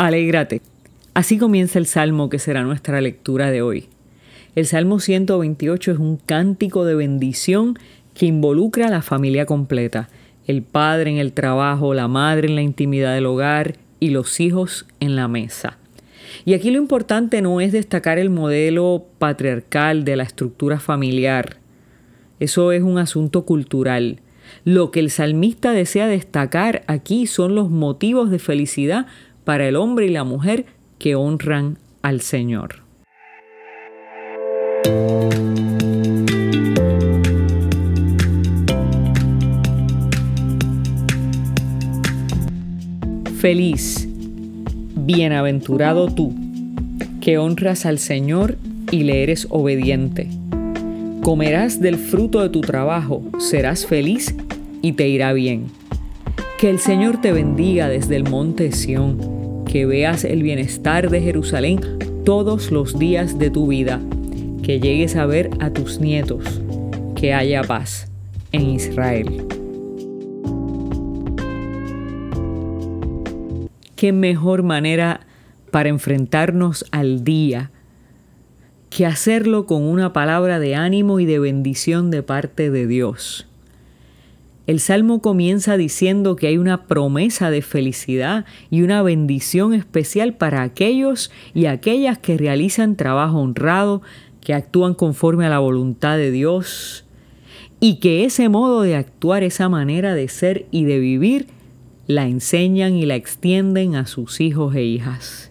Alégrate. Así comienza el salmo que será nuestra lectura de hoy. El Salmo 128 es un cántico de bendición que involucra a la familia completa, el padre en el trabajo, la madre en la intimidad del hogar y los hijos en la mesa. Y aquí lo importante no es destacar el modelo patriarcal de la estructura familiar. Eso es un asunto cultural. Lo que el salmista desea destacar aquí son los motivos de felicidad para el hombre y la mujer que honran al Señor. Feliz, bienaventurado tú, que honras al Señor y le eres obediente. Comerás del fruto de tu trabajo, serás feliz y te irá bien. Que el Señor te bendiga desde el monte Sión que veas el bienestar de Jerusalén todos los días de tu vida, que llegues a ver a tus nietos, que haya paz en Israel. ¿Qué mejor manera para enfrentarnos al día que hacerlo con una palabra de ánimo y de bendición de parte de Dios? El salmo comienza diciendo que hay una promesa de felicidad y una bendición especial para aquellos y aquellas que realizan trabajo honrado, que actúan conforme a la voluntad de Dios y que ese modo de actuar, esa manera de ser y de vivir, la enseñan y la extienden a sus hijos e hijas.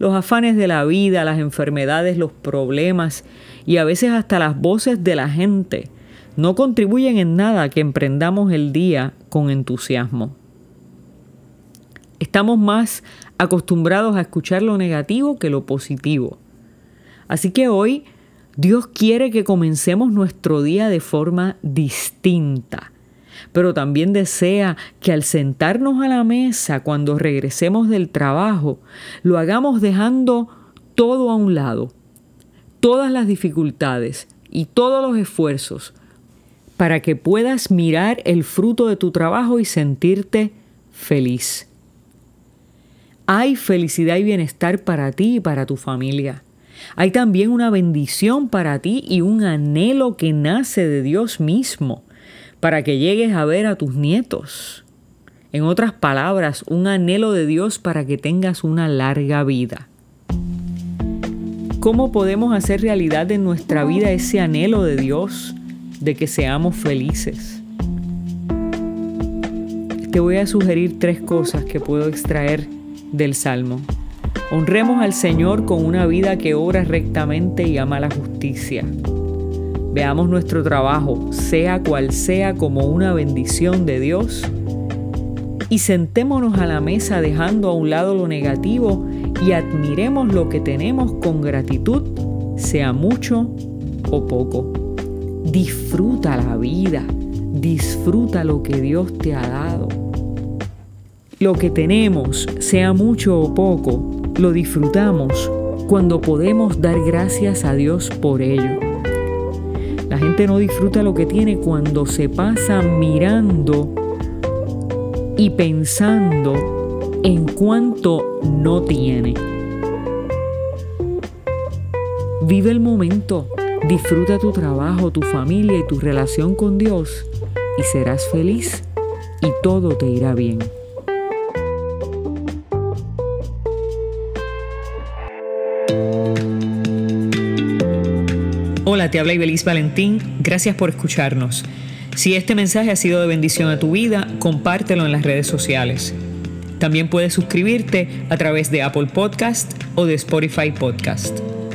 Los afanes de la vida, las enfermedades, los problemas y a veces hasta las voces de la gente no contribuyen en nada que emprendamos el día con entusiasmo. Estamos más acostumbrados a escuchar lo negativo que lo positivo. Así que hoy Dios quiere que comencemos nuestro día de forma distinta, pero también desea que al sentarnos a la mesa cuando regresemos del trabajo, lo hagamos dejando todo a un lado, todas las dificultades y todos los esfuerzos para que puedas mirar el fruto de tu trabajo y sentirte feliz. Hay felicidad y bienestar para ti y para tu familia. Hay también una bendición para ti y un anhelo que nace de Dios mismo para que llegues a ver a tus nietos. En otras palabras, un anhelo de Dios para que tengas una larga vida. ¿Cómo podemos hacer realidad en nuestra vida ese anhelo de Dios? De que seamos felices. Te voy a sugerir tres cosas que puedo extraer del Salmo. Honremos al Señor con una vida que obra rectamente y ama la justicia. Veamos nuestro trabajo, sea cual sea, como una bendición de Dios. Y sentémonos a la mesa dejando a un lado lo negativo y admiremos lo que tenemos con gratitud, sea mucho o poco. Disfruta la vida, disfruta lo que Dios te ha dado. Lo que tenemos, sea mucho o poco, lo disfrutamos cuando podemos dar gracias a Dios por ello. La gente no disfruta lo que tiene cuando se pasa mirando y pensando en cuánto no tiene. Vive el momento. Disfruta tu trabajo, tu familia y tu relación con Dios y serás feliz y todo te irá bien. Hola, te habla Ibeliz Valentín. Gracias por escucharnos. Si este mensaje ha sido de bendición a tu vida, compártelo en las redes sociales. También puedes suscribirte a través de Apple Podcast o de Spotify Podcast.